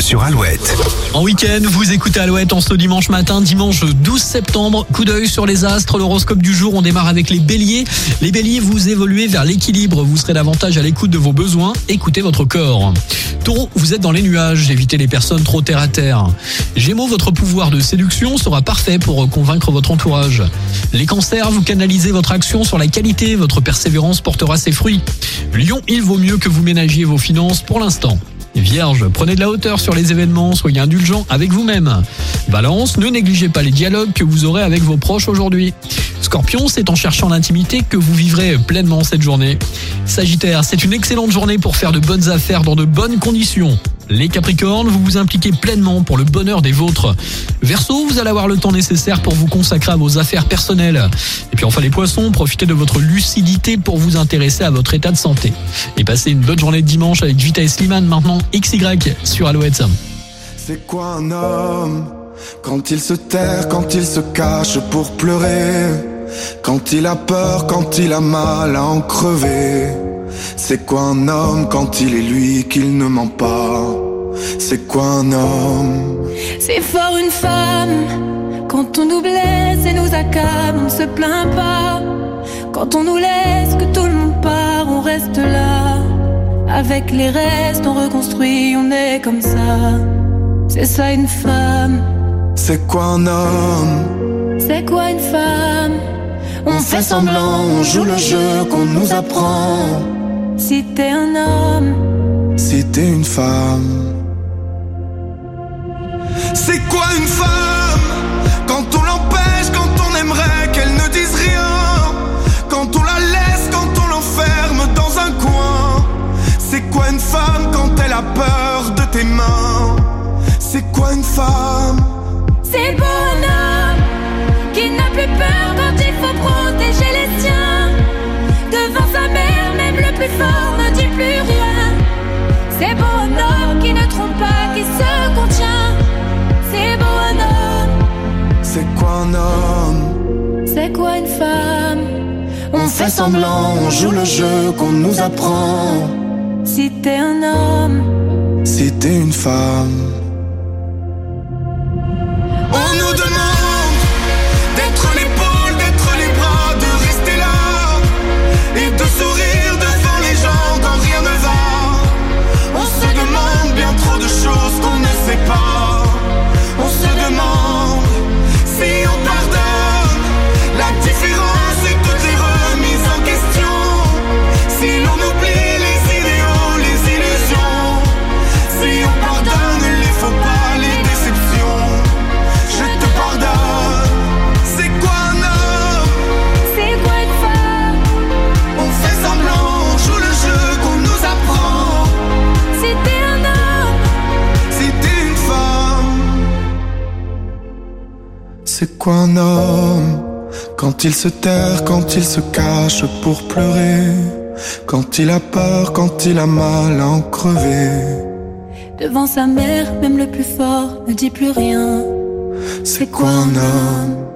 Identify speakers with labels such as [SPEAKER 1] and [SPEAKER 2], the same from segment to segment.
[SPEAKER 1] sur Alouette.
[SPEAKER 2] En week-end, vous écoutez Alouette en ce dimanche matin, dimanche 12 septembre. Coup d'œil sur les astres, l'horoscope du jour, on démarre avec les béliers. Les béliers, vous évoluez vers l'équilibre, vous serez davantage à l'écoute de vos besoins, écoutez votre corps. Taureau, vous êtes dans les nuages, évitez les personnes trop terre à terre. Gémeaux, votre pouvoir de séduction sera parfait pour convaincre votre entourage. Les cancers, vous canalisez votre action sur la qualité, votre persévérance portera ses fruits. Lion, il vaut mieux que vous ménagiez vos finances pour l'instant. Vierge, prenez de la hauteur sur les événements, soyez indulgent avec vous-même. Balance, ne négligez pas les dialogues que vous aurez avec vos proches aujourd'hui. Scorpion, c'est en cherchant l'intimité que vous vivrez pleinement cette journée. Sagittaire, c'est une excellente journée pour faire de bonnes affaires dans de bonnes conditions. Les Capricornes, vous vous impliquez pleinement pour le bonheur des vôtres. Verseau, vous allez avoir le temps nécessaire pour vous consacrer à vos affaires personnelles. Et puis enfin les Poissons, profitez de votre lucidité pour vous intéresser à votre état de santé. Et passez une bonne journée de dimanche avec Vita et Slimane maintenant XY sur Alouette.
[SPEAKER 3] C'est quoi un homme quand il se terre, quand il se cache pour pleurer, quand il a peur, quand il a mal à en crever? C'est quoi un homme quand il est lui qu'il ne ment pas? C'est quoi un homme?
[SPEAKER 4] C'est fort une femme quand on nous blesse et nous accable, on ne se plaint pas. Quand on nous laisse, que tout le monde part, on reste là. Avec les restes, on reconstruit, on est comme ça. C'est ça une femme.
[SPEAKER 3] C'est quoi un homme?
[SPEAKER 4] C'est quoi une femme?
[SPEAKER 3] On fait semblant, on joue le jeu qu'on nous apprend.
[SPEAKER 4] Si t'es un homme,
[SPEAKER 3] Si t'es une femme. C'est quoi une femme? Quand on l'empêche, quand on aimerait qu'elle ne dise rien. Quand on la laisse, quand on l'enferme dans un coin. C'est quoi une femme quand elle a peur de tes mains? C'est quoi une femme?
[SPEAKER 4] C'est le bonhomme qui n'a plus peur quand plus fort ne dit plus rien. C'est bonhomme qui ne trompe pas, qui se contient. C'est bonhomme,
[SPEAKER 3] C'est quoi un homme?
[SPEAKER 4] C'est quoi une femme?
[SPEAKER 3] On fait semblant, on joue le jeu qu'on nous apprend.
[SPEAKER 4] Si t'es un homme,
[SPEAKER 3] Si t'es une femme. C'est quoi un homme Quand il se terre, quand il se cache pour pleurer. Quand il a peur, quand il a mal à en crever?
[SPEAKER 4] devant sa mère, même le plus fort ne dit plus rien.
[SPEAKER 3] C'est quoi un homme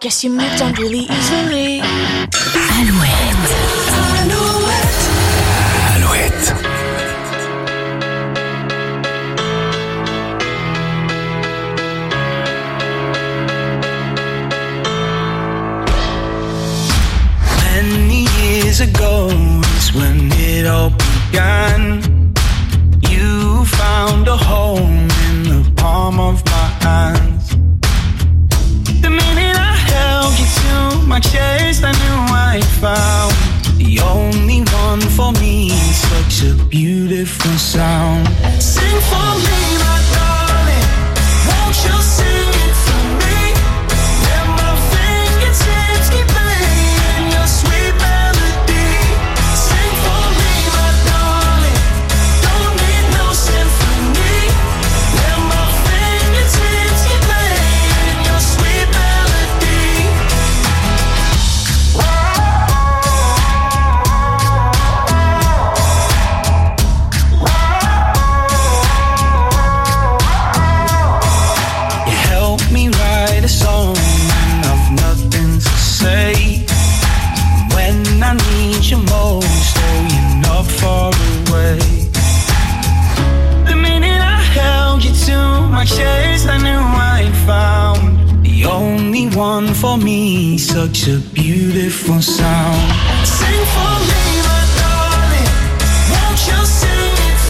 [SPEAKER 4] guess you moved on really easily.
[SPEAKER 5] Alouette.
[SPEAKER 1] such a beautiful sound. Sing for me, my darling. Won't you sing? such a beautiful sound.